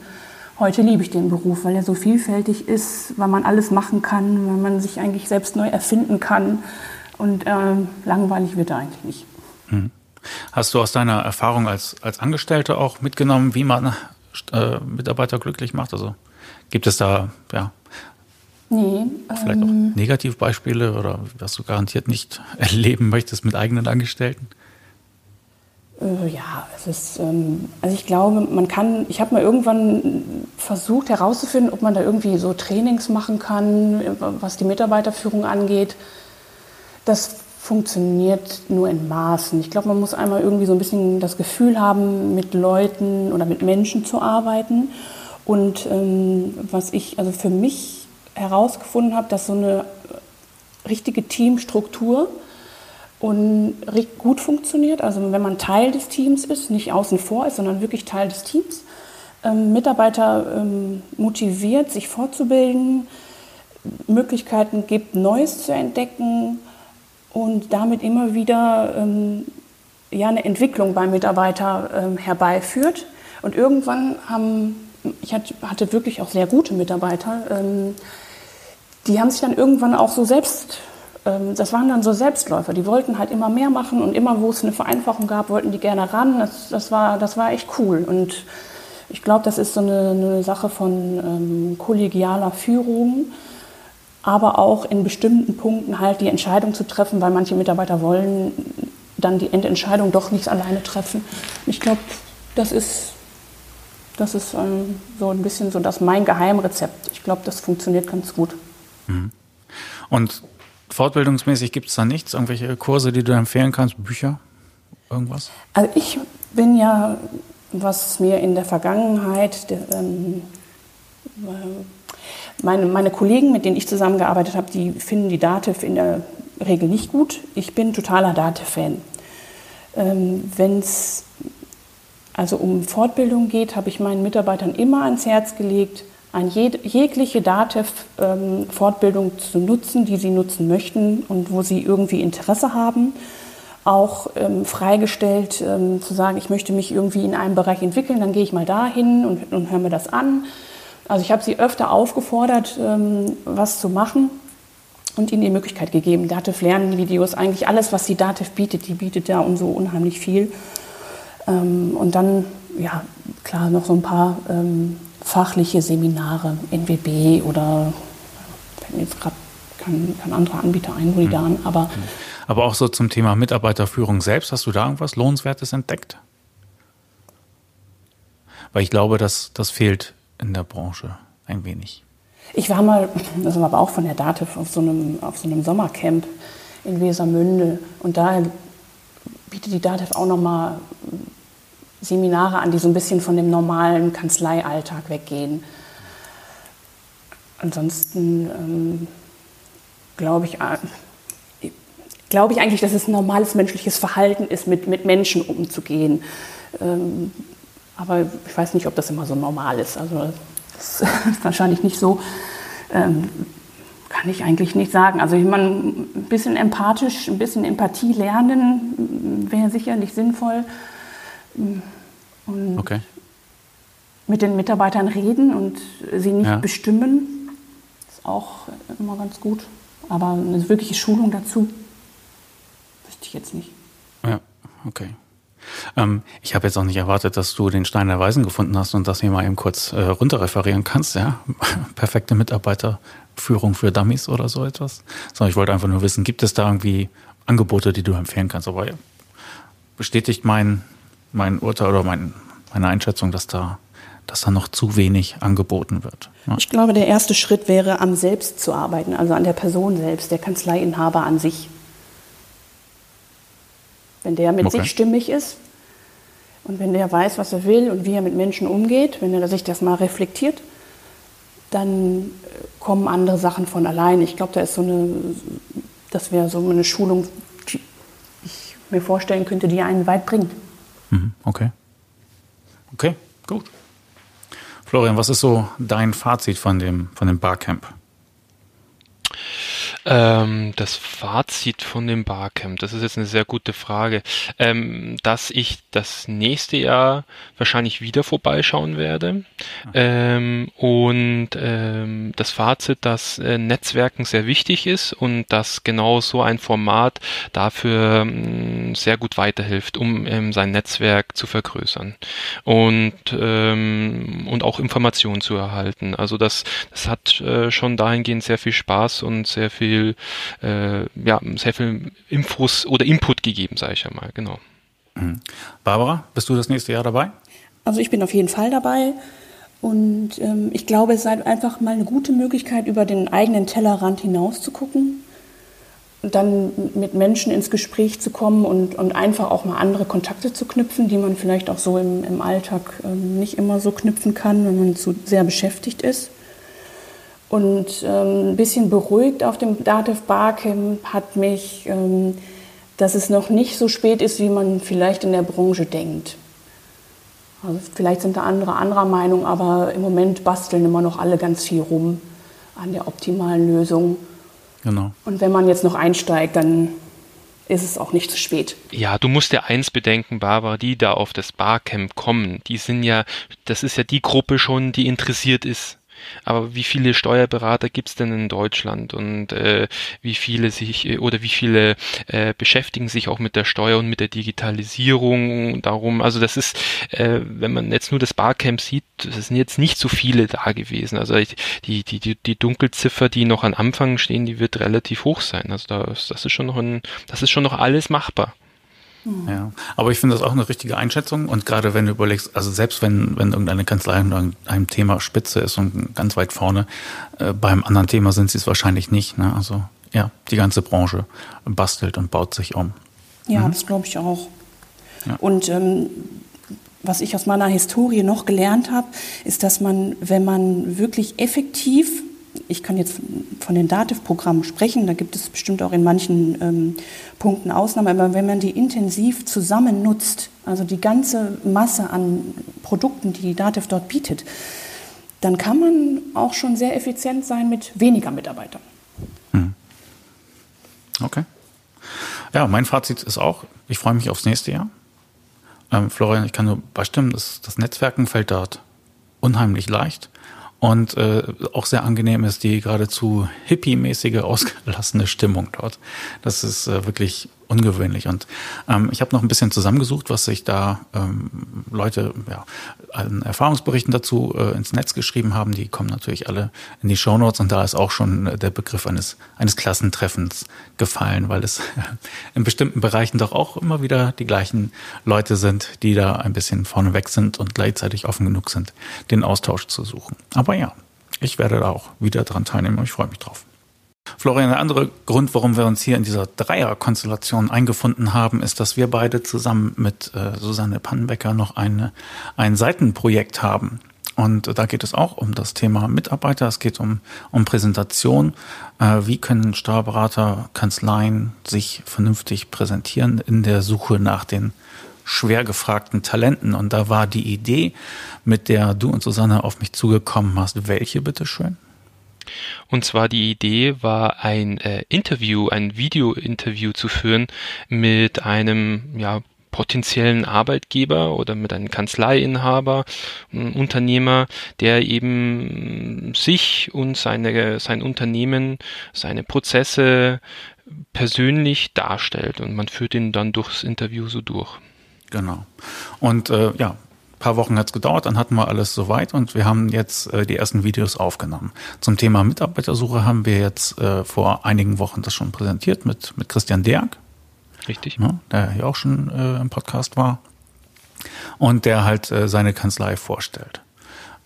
heute liebe ich den Beruf, weil er so vielfältig ist, weil man alles machen kann, weil man sich eigentlich selbst neu erfinden kann. Und ähm, langweilig wird er eigentlich nicht. Hm. Hast du aus deiner Erfahrung als, als Angestellte auch mitgenommen, wie man äh, Mitarbeiter glücklich macht? Also gibt es da ja, Nee. Vielleicht ähm, auch Negativbeispiele oder was du garantiert nicht [LAUGHS] erleben möchtest mit eigenen Angestellten? Äh, ja, es ist, ähm, also ich glaube, man kann, ich habe mal irgendwann versucht herauszufinden, ob man da irgendwie so Trainings machen kann, was die Mitarbeiterführung angeht. Das funktioniert nur in Maßen. Ich glaube, man muss einmal irgendwie so ein bisschen das Gefühl haben, mit Leuten oder mit Menschen zu arbeiten. Und ähm, was ich, also für mich herausgefunden habe, dass so eine richtige Teamstruktur und gut funktioniert. Also wenn man Teil des Teams ist, nicht außen vor ist, sondern wirklich Teil des Teams, ähm, Mitarbeiter ähm, motiviert, sich fortzubilden, Möglichkeiten gibt, Neues zu entdecken und damit immer wieder ähm, ja, eine Entwicklung beim Mitarbeiter ähm, herbeiführt. Und irgendwann haben, ich hatte wirklich auch sehr gute Mitarbeiter, ähm, die haben sich dann irgendwann auch so selbst, das waren dann so Selbstläufer, die wollten halt immer mehr machen und immer, wo es eine Vereinfachung gab, wollten die gerne ran. Das, das, war, das war echt cool. Und ich glaube, das ist so eine, eine Sache von ähm, kollegialer Führung. aber auch in bestimmten Punkten halt die Entscheidung zu treffen, weil manche Mitarbeiter wollen dann die Endentscheidung doch nicht alleine treffen. Ich glaube, das ist, das ist ähm, so ein bisschen so das mein Geheimrezept. Ich glaube, das funktioniert ganz gut. Mhm. Und fortbildungsmäßig gibt es da nichts? Irgendwelche Kurse, die du empfehlen kannst? Bücher? Irgendwas? Also ich bin ja, was mir in der Vergangenheit, ähm, meine, meine Kollegen, mit denen ich zusammengearbeitet habe, die finden die Dativ in der Regel nicht gut. Ich bin totaler Dativ-Fan. Ähm, Wenn es also um Fortbildung geht, habe ich meinen Mitarbeitern immer ans Herz gelegt, eine jegliche DATEV-Fortbildung zu nutzen, die sie nutzen möchten und wo sie irgendwie Interesse haben. Auch ähm, freigestellt ähm, zu sagen, ich möchte mich irgendwie in einem Bereich entwickeln, dann gehe ich mal dahin und, und höre mir das an. Also ich habe sie öfter aufgefordert, ähm, was zu machen und ihnen die Möglichkeit gegeben. Dativ Lernen-Videos, eigentlich alles, was die Dativ bietet, die bietet ja um so unheimlich viel. Ähm, und dann, ja, klar, noch so ein paar ähm, fachliche Seminare, NWB oder jetzt gerade kein, kein anderer Anbieter ein, wo die mhm. da an, aber. Aber auch so zum Thema Mitarbeiterführung selbst, hast du da irgendwas Lohnenswertes entdeckt? Weil ich glaube, dass das fehlt in der Branche ein wenig. Ich war mal, das war aber auch von der DATEV, auf so einem, auf so einem Sommercamp in Wesermünde. Und da bietet die DATEV auch nochmal Seminare an, die so ein bisschen von dem normalen Kanzleialltag weggehen. Ansonsten ähm, glaube ich, äh, glaube ich eigentlich, dass es ein normales menschliches Verhalten ist, mit, mit Menschen umzugehen. Ähm, aber ich weiß nicht, ob das immer so normal ist. Also das [LAUGHS] ist wahrscheinlich nicht so. Ähm, kann ich eigentlich nicht sagen. Also ich meine, ein bisschen empathisch, ein bisschen Empathie lernen wäre sicherlich sinnvoll. Und okay. mit den Mitarbeitern reden und sie nicht ja. bestimmen, ist auch immer ganz gut. Aber eine wirkliche Schulung dazu wüsste ich jetzt nicht. Ja, okay. Ähm, ich habe jetzt auch nicht erwartet, dass du den Stein der Weisen gefunden hast und das hier mal eben kurz äh, runterreferieren kannst. Ja? [LAUGHS] Perfekte Mitarbeiterführung für Dummies oder so etwas. Sondern ich wollte einfach nur wissen, gibt es da irgendwie Angebote, die du empfehlen kannst? Aber ja, bestätigt mein, mein Urteil oder mein, meine Einschätzung, dass da, dass da noch zu wenig angeboten wird. Ja? Ich glaube, der erste Schritt wäre, am Selbst zu arbeiten, also an der Person selbst, der Kanzleiinhaber an sich. Wenn der mit okay. sich stimmig ist und wenn der weiß, was er will und wie er mit Menschen umgeht, wenn er sich das mal reflektiert, dann äh, kommen andere Sachen von allein. Ich glaube, da ist so eine, das wäre so eine Schulung, die ich mir vorstellen könnte, die einen weit bringt. Mhm, okay. Okay, gut. Florian, was ist so dein Fazit von dem, von dem Barcamp? Ähm, das Fazit von dem Barcamp, das ist jetzt eine sehr gute Frage. Ähm, dass ich das nächste Jahr wahrscheinlich wieder vorbeischauen werde. Ähm, und ähm, das Fazit, dass äh, Netzwerken sehr wichtig ist und dass genau so ein Format dafür ähm, sehr gut weiterhilft, um ähm, sein Netzwerk zu vergrößern und, und auch Informationen zu erhalten. Also das, das hat äh, schon dahingehend sehr viel Spaß und sehr viel viel, äh, ja, sehr viel Infos oder Input gegeben, sage ich ja mal, genau. Mhm. Barbara, bist du das nächste Jahr dabei? Also ich bin auf jeden Fall dabei. Und ähm, ich glaube, es sei einfach mal eine gute Möglichkeit, über den eigenen Tellerrand hinaus zu gucken, dann mit Menschen ins Gespräch zu kommen und, und einfach auch mal andere Kontakte zu knüpfen, die man vielleicht auch so im, im Alltag ähm, nicht immer so knüpfen kann, wenn man zu sehr beschäftigt ist. Und ähm, ein bisschen beruhigt auf dem Dativ Barcamp hat mich, ähm, dass es noch nicht so spät ist, wie man vielleicht in der Branche denkt. Also vielleicht sind da andere anderer Meinung, aber im Moment basteln immer noch alle ganz viel rum an der optimalen Lösung. Genau. Und wenn man jetzt noch einsteigt, dann ist es auch nicht zu spät. Ja, du musst ja eins bedenken, Barbara, die da auf das Barcamp kommen, die sind ja, das ist ja die Gruppe schon, die interessiert ist aber wie viele Steuerberater gibt es denn in Deutschland und äh, wie viele sich äh, oder wie viele äh, beschäftigen sich auch mit der Steuer und mit der Digitalisierung darum. Also das ist, äh, wenn man jetzt nur das Barcamp sieht, es sind jetzt nicht so viele da gewesen. Also die, die, die, die Dunkelziffer, die noch am Anfang stehen, die wird relativ hoch sein. Also das, das ist schon noch ein, das ist schon noch alles machbar. Ja, aber ich finde das auch eine richtige Einschätzung und gerade wenn du überlegst, also selbst wenn, wenn irgendeine Kanzlei in einem Thema spitze ist und ganz weit vorne, äh, beim anderen Thema sind sie es wahrscheinlich nicht. Ne? Also ja, die ganze Branche bastelt und baut sich um. Ja, mhm. das glaube ich auch. Ja. Und ähm, was ich aus meiner Historie noch gelernt habe, ist, dass man, wenn man wirklich effektiv ich kann jetzt von den Dativ-Programmen sprechen, da gibt es bestimmt auch in manchen ähm, Punkten Ausnahmen, aber wenn man die intensiv zusammen nutzt, also die ganze Masse an Produkten, die die Dativ dort bietet, dann kann man auch schon sehr effizient sein mit weniger Mitarbeitern. Hm. Okay. Ja, mein Fazit ist auch, ich freue mich aufs nächste Jahr. Ähm, Florian, ich kann nur beistimmen, das, das Netzwerken fällt dort unheimlich leicht. Und äh, auch sehr angenehm ist die geradezu hippie-mäßige, [LAUGHS] ausgelassene Stimmung dort. Das ist äh, wirklich ungewöhnlich. Und ähm, ich habe noch ein bisschen zusammengesucht, was sich da ähm, Leute ja, an Erfahrungsberichten dazu äh, ins Netz geschrieben haben. Die kommen natürlich alle in die Shownotes und da ist auch schon äh, der Begriff eines, eines Klassentreffens gefallen, weil es in bestimmten Bereichen doch auch immer wieder die gleichen Leute sind, die da ein bisschen vorneweg sind und gleichzeitig offen genug sind, den Austausch zu suchen. Aber ja, ich werde da auch wieder dran teilnehmen und ich freue mich drauf. Florian, der andere Grund, warum wir uns hier in dieser Dreierkonstellation eingefunden haben, ist, dass wir beide zusammen mit äh, Susanne Pannenbecker noch eine, ein Seitenprojekt haben. Und da geht es auch um das Thema Mitarbeiter, es geht um, um Präsentation. Äh, wie können Steuerberater, Kanzleien sich vernünftig präsentieren in der Suche nach den schwer gefragten Talenten? Und da war die Idee, mit der du und Susanne auf mich zugekommen hast, welche bitteschön? Und zwar die Idee war ein äh, Interview, ein Video-Interview zu führen mit einem, ja, potenziellen Arbeitgeber oder mit einem Kanzleiinhaber, einem Unternehmer, der eben sich und seine, sein Unternehmen, seine Prozesse persönlich darstellt und man führt ihn dann durchs Interview so durch. Genau. Und äh, ja, paar Wochen hat es gedauert, dann hatten wir alles soweit und wir haben jetzt äh, die ersten Videos aufgenommen. Zum Thema Mitarbeitersuche haben wir jetzt äh, vor einigen Wochen das schon präsentiert mit, mit Christian Derg. Richtig. Ne, der hier auch schon äh, im Podcast war. Und der halt äh, seine Kanzlei vorstellt.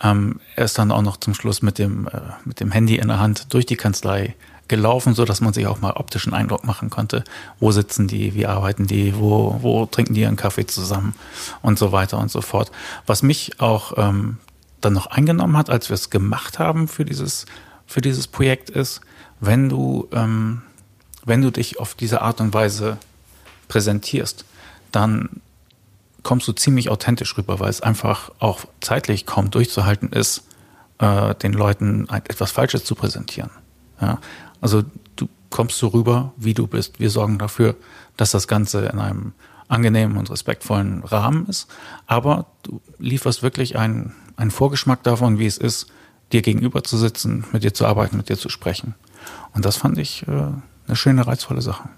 Ähm, er ist dann auch noch zum Schluss mit dem, äh, mit dem Handy in der Hand durch die Kanzlei gelaufen, so dass man sich auch mal optischen Eindruck machen konnte. Wo sitzen die? Wie arbeiten die? Wo, wo trinken die ihren Kaffee zusammen? Und so weiter und so fort. Was mich auch ähm, dann noch eingenommen hat, als wir es gemacht haben für dieses, für dieses Projekt ist, wenn du, ähm, wenn du dich auf diese Art und Weise präsentierst, dann kommst du ziemlich authentisch rüber, weil es einfach auch zeitlich kaum durchzuhalten ist, äh, den Leuten etwas Falsches zu präsentieren. Ja? Also du kommst so rüber, wie du bist. Wir sorgen dafür, dass das Ganze in einem angenehmen und respektvollen Rahmen ist. Aber du lieferst wirklich einen, einen Vorgeschmack davon, wie es ist, dir gegenüber zu sitzen, mit dir zu arbeiten, mit dir zu sprechen. Und das fand ich äh, eine schöne, reizvolle Sache.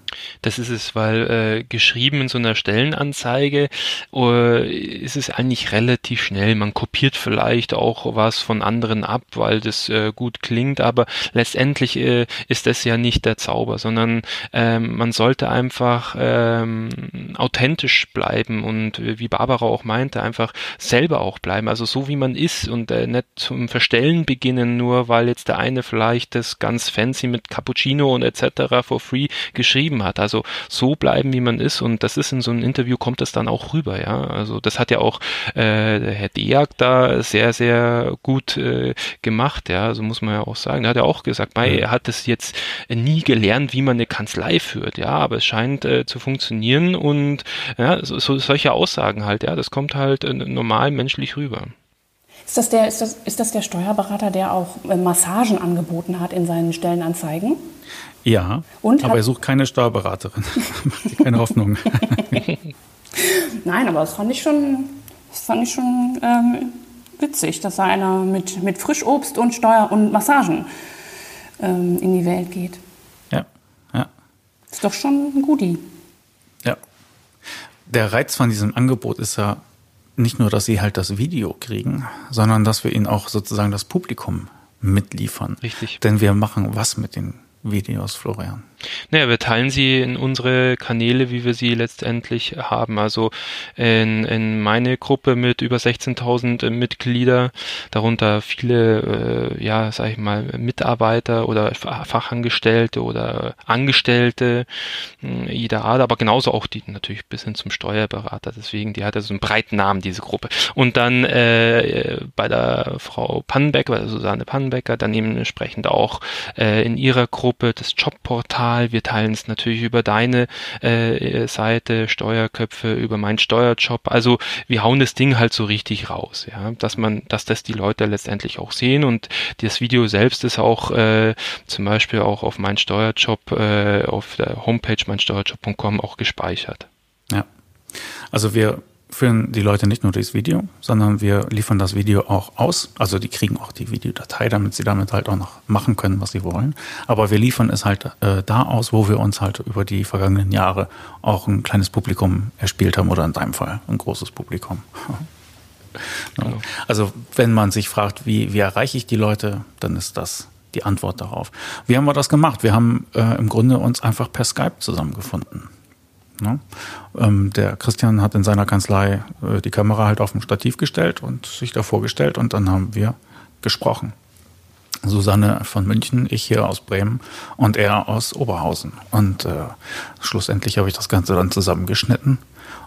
Das ist es, weil äh, geschrieben in so einer Stellenanzeige äh, ist es eigentlich relativ schnell. Man kopiert vielleicht auch was von anderen ab, weil das äh, gut klingt, aber letztendlich äh, ist das ja nicht der Zauber, sondern ähm, man sollte einfach ähm, authentisch bleiben und äh, wie Barbara auch meinte, einfach selber auch bleiben. Also so wie man ist und äh, nicht zum Verstellen beginnen, nur weil jetzt der eine vielleicht das ganz fancy mit Cappuccino und etc. for free geschrieben hat. Also so bleiben, wie man ist und das ist in so einem Interview kommt das dann auch rüber, ja. Also das hat ja auch äh, der Herr Deak da sehr, sehr gut äh, gemacht, ja. Also muss man ja auch sagen. Er hat ja auch gesagt, bei, er hat es jetzt nie gelernt, wie man eine Kanzlei führt, ja, aber es scheint äh, zu funktionieren und ja, so, so solche Aussagen halt, ja, das kommt halt äh, normal menschlich rüber. Ist das, der, ist, das, ist das der Steuerberater, der auch äh, Massagen angeboten hat in seinen Stellenanzeigen? Ja, und aber er sucht keine Steuerberaterin. [LAUGHS] [LAUGHS] Macht keine Hoffnung. [LAUGHS] Nein, aber das fand ich schon, das fand ich schon ähm, witzig, dass da einer mit, mit Frischobst und Steuer und Massagen ähm, in die Welt geht. Ja, ja. Ist doch schon ein Goodie. Ja. Der Reiz von diesem Angebot ist ja nicht nur, dass sie halt das Video kriegen, sondern dass wir ihnen auch sozusagen das Publikum mitliefern. Richtig. Denn wir machen was mit den Videos, Florian? Naja, wir teilen sie in unsere Kanäle, wie wir sie letztendlich haben. Also in, in meine Gruppe mit über 16.000 Mitglieder, darunter viele, äh, ja, sag ich mal, Mitarbeiter oder Fachangestellte oder Angestellte äh, jeder Art, aber genauso auch die natürlich bis hin zum Steuerberater. Deswegen, die hat also einen breiten Namen, diese Gruppe. Und dann äh, bei der Frau Pannenbecker, der Susanne Pannenbecker, dann eben entsprechend auch äh, in ihrer Gruppe das Jobportal Portal. Wir teilen es natürlich über deine äh, Seite, Steuerköpfe, über meinen Steuerjob. Also wir hauen das Ding halt so richtig raus, ja, dass man, dass das die Leute letztendlich auch sehen und das Video selbst ist auch äh, zum Beispiel auch auf mein Steuerjob äh, auf der Homepage meinsteuerjob.com auch gespeichert. Ja, also wir führen die Leute nicht nur durchs Video, sondern wir liefern das Video auch aus. Also die kriegen auch die Videodatei, damit sie damit halt auch noch machen können, was sie wollen. Aber wir liefern es halt äh, da aus, wo wir uns halt über die vergangenen Jahre auch ein kleines Publikum erspielt haben oder in deinem Fall ein großes Publikum. [LAUGHS] genau. Also wenn man sich fragt, wie, wie erreiche ich die Leute, dann ist das die Antwort darauf. Wie haben wir das gemacht? Wir haben äh, im Grunde uns einfach per Skype zusammengefunden. Ne? Ähm, der Christian hat in seiner Kanzlei äh, die Kamera halt auf dem Stativ gestellt und sich da vorgestellt und dann haben wir gesprochen. Susanne von München, ich hier aus Bremen und er aus Oberhausen. Und äh, schlussendlich habe ich das Ganze dann zusammengeschnitten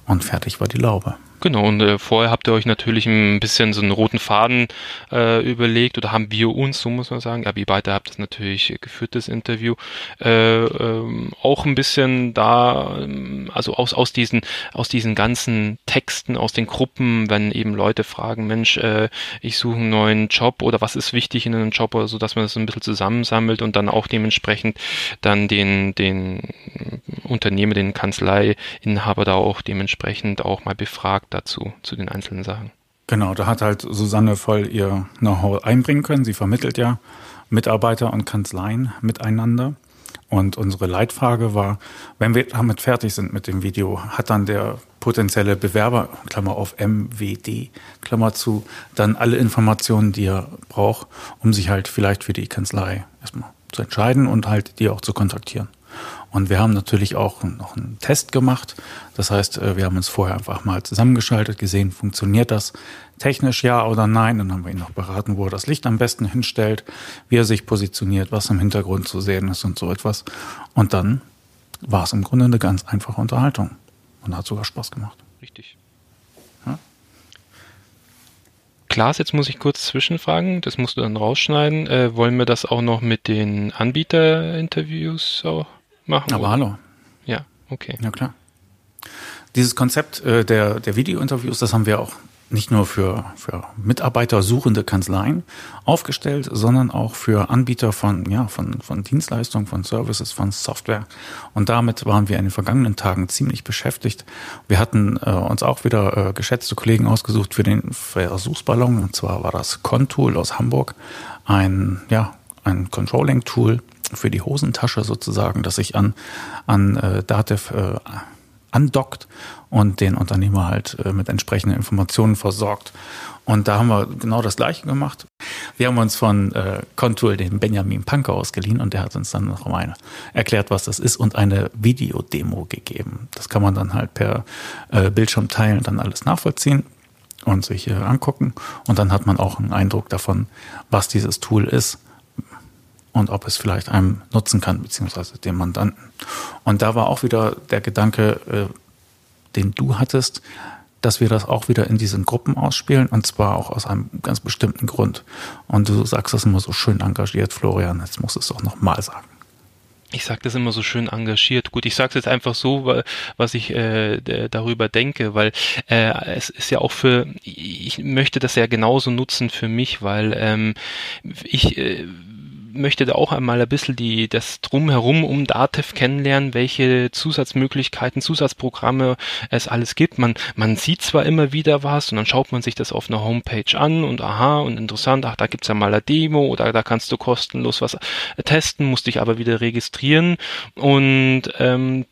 und fertig war die Laube. Genau, und äh, vorher habt ihr euch natürlich ein bisschen so einen roten Faden äh, überlegt oder haben wir uns, so muss man sagen, aber ihr beide habt das natürlich geführt, das Interview, äh, ähm, auch ein bisschen da, ähm, also aus, aus, diesen, aus diesen ganzen Texten, aus den Gruppen, wenn eben Leute fragen, Mensch, äh, ich suche einen neuen Job oder was ist wichtig in einem Job oder so, dass man das ein bisschen zusammensammelt und dann auch dementsprechend dann den, den Unternehmer, den Kanzleiinhaber da auch dementsprechend auch mal befragt dazu, zu den einzelnen Sachen. Genau, da hat halt Susanne voll ihr Know-how einbringen können. Sie vermittelt ja Mitarbeiter und Kanzleien miteinander. Und unsere Leitfrage war, wenn wir damit fertig sind mit dem Video, hat dann der potenzielle Bewerber, Klammer auf MWD, Klammer zu, dann alle Informationen, die er braucht, um sich halt vielleicht für die Kanzlei erstmal zu entscheiden und halt die auch zu kontaktieren. Und wir haben natürlich auch noch einen Test gemacht. Das heißt, äh, wir haben uns vorher einfach mal zusammengeschaltet, gesehen, funktioniert das technisch ja oder nein. Dann haben wir ihn noch beraten, wo er das Licht am besten hinstellt, wie er sich positioniert, was im Hintergrund zu sehen ist und so etwas. Und dann war es im Grunde eine ganz einfache Unterhaltung. Und hat sogar Spaß gemacht. Richtig. Ja? Klaas, jetzt muss ich kurz zwischenfragen, das musst du dann rausschneiden. Äh, wollen wir das auch noch mit den Anbieterinterviews auch machen? Aber oder? hallo. Ja, okay. Ja, klar. Dieses Konzept äh, der, der Videointerviews, das haben wir auch nicht nur für, für Mitarbeiter suchende Kanzleien aufgestellt, sondern auch für Anbieter von, ja, von, von Dienstleistungen, von Services, von Software. Und damit waren wir in den vergangenen Tagen ziemlich beschäftigt. Wir hatten äh, uns auch wieder äh, geschätzte Kollegen ausgesucht für den Versuchsballon. Und zwar war das Contool aus Hamburg, ein, ja, ein Controlling-Tool, für die Hosentasche sozusagen, dass sich an, an äh, Datev äh, andockt und den Unternehmer halt äh, mit entsprechenden Informationen versorgt. Und da haben wir genau das Gleiche gemacht. Wir haben uns von äh, Contour den Benjamin Panker ausgeliehen und der hat uns dann noch mal erklärt, was das ist und eine Videodemo gegeben. Das kann man dann halt per äh, Bildschirm teilen, dann alles nachvollziehen und sich äh, angucken. Und dann hat man auch einen Eindruck davon, was dieses Tool ist und ob es vielleicht einem nutzen kann, beziehungsweise dem Mandanten. Und da war auch wieder der Gedanke, äh, den du hattest, dass wir das auch wieder in diesen Gruppen ausspielen und zwar auch aus einem ganz bestimmten Grund. Und du sagst das immer so schön engagiert, Florian, jetzt musst du es doch nochmal sagen. Ich sage das immer so schön engagiert. Gut, ich sage es jetzt einfach so, was ich äh, darüber denke, weil äh, es ist ja auch für, ich möchte das ja genauso nutzen für mich, weil ähm, ich äh, möchte da auch einmal ein bisschen die, das Drumherum um Datev kennenlernen, welche Zusatzmöglichkeiten, Zusatzprogramme es alles gibt. Man, man sieht zwar immer wieder was und dann schaut man sich das auf einer Homepage an und aha und interessant, ach, da gibt's ja mal eine Demo oder da kannst du kostenlos was testen, musst dich aber wieder registrieren und ähm,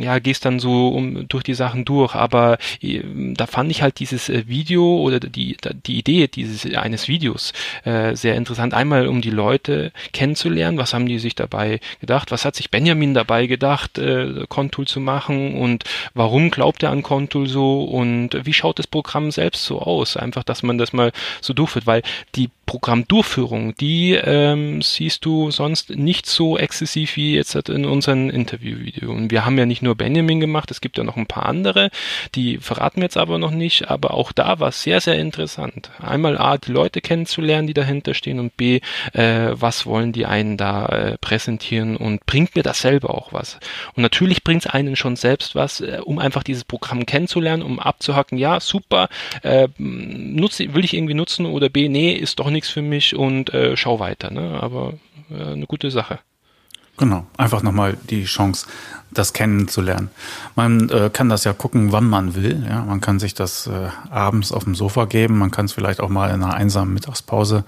ja, gehst dann so um, durch die Sachen durch. Aber äh, da fand ich halt dieses äh, Video oder die, die Idee dieses eines Videos äh, sehr interessant. Einmal um die Leute kennenzulernen, was haben die sich dabei gedacht, was hat sich Benjamin dabei gedacht, äh, Contool zu machen und warum glaubt er an Contool so und wie schaut das Programm selbst so aus? Einfach, dass man das mal so durchführt, weil die Programmdurchführung, die ähm, siehst du sonst nicht so exzessiv wie jetzt in unserem Interviewvideo. Und wir haben ja nicht nur Benjamin gemacht, es gibt ja noch ein paar andere, die verraten wir jetzt aber noch nicht, aber auch da war es sehr, sehr interessant. Einmal A, die Leute kennenzulernen, die dahinter stehen und B, äh, was wollen die einen da äh, präsentieren und bringt mir das selber auch was. Und natürlich bringt es einen schon selbst was, äh, um einfach dieses Programm kennenzulernen, um abzuhacken, ja, super, äh, nutze, will ich irgendwie nutzen oder B, nee, ist doch nichts für mich und äh, schau weiter. Ne? Aber äh, eine gute Sache. Genau, einfach nochmal die Chance, das kennenzulernen. Man äh, kann das ja gucken, wann man will. Ja? Man kann sich das äh, abends auf dem Sofa geben, man kann es vielleicht auch mal in einer einsamen Mittagspause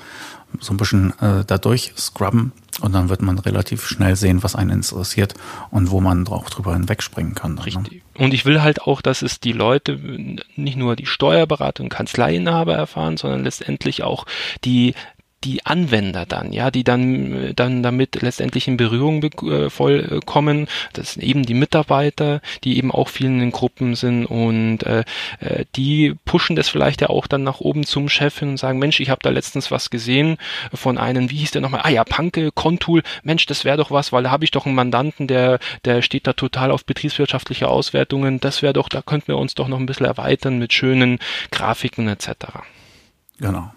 so ein bisschen äh, dadurch scrubben und dann wird man relativ schnell sehen, was einen interessiert und wo man auch drüber hinwegspringen kann. Ne? Richtig. Ne? Und ich will halt auch, dass es die Leute, nicht nur die Steuerberater und Kanzleiinhaber erfahren, sondern letztendlich auch die die Anwender dann, ja, die dann, dann damit letztendlich in Berührung äh, voll äh. Das sind eben die Mitarbeiter, die eben auch vielen in Gruppen sind und äh, äh, die pushen das vielleicht ja auch dann nach oben zum Chef hin und sagen, Mensch, ich habe da letztens was gesehen von einem, wie hieß der nochmal? Ah ja, Panke, Contool, Mensch, das wäre doch was, weil da habe ich doch einen Mandanten, der, der steht da total auf betriebswirtschaftliche Auswertungen. Das wäre doch, da könnten wir uns doch noch ein bisschen erweitern mit schönen Grafiken etc. Genau.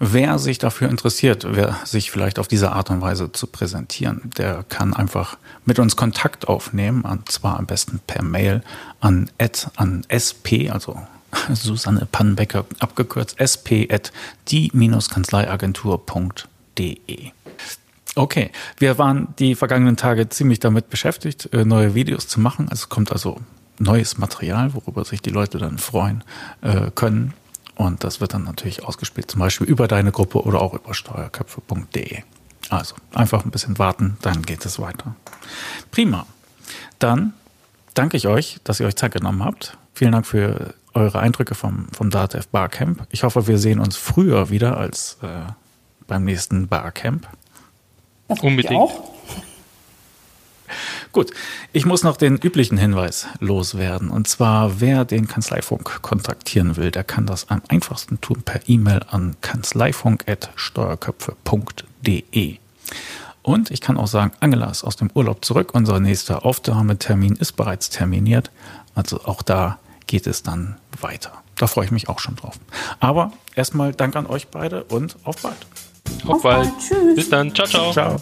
Wer sich dafür interessiert, wer sich vielleicht auf diese Art und Weise zu präsentieren, der kann einfach mit uns Kontakt aufnehmen, und zwar am besten per Mail an ad, an sp, also [LAUGHS] Susanne Pannbecker abgekürzt, sp at die-kanzleiagentur.de. Okay, wir waren die vergangenen Tage ziemlich damit beschäftigt, äh, neue Videos zu machen. Es kommt also neues Material, worüber sich die Leute dann freuen äh, können. Und das wird dann natürlich ausgespielt, zum Beispiel über deine Gruppe oder auch über steuerköpfe.de. Also einfach ein bisschen warten, dann geht es weiter. Prima. Dann danke ich euch, dass ihr euch Zeit genommen habt. Vielen Dank für eure Eindrücke vom, vom DATEV Barcamp. Ich hoffe, wir sehen uns früher wieder als äh, beim nächsten Barcamp. Das Unbedingt. Auch. [LAUGHS] Gut, ich muss noch den üblichen Hinweis loswerden. Und zwar, wer den Kanzleifunk kontaktieren will, der kann das am einfachsten tun per E-Mail an kanzleifunk.steuerköpfe.de. Und ich kann auch sagen, Angela ist aus dem Urlaub zurück. Unser nächster Aufnahmetermin ist bereits terminiert. Also auch da geht es dann weiter. Da freue ich mich auch schon drauf. Aber erstmal Dank an euch beide und auf bald. Auf, bald. Tschüss. Bis dann. Ciao, ciao. Ciao.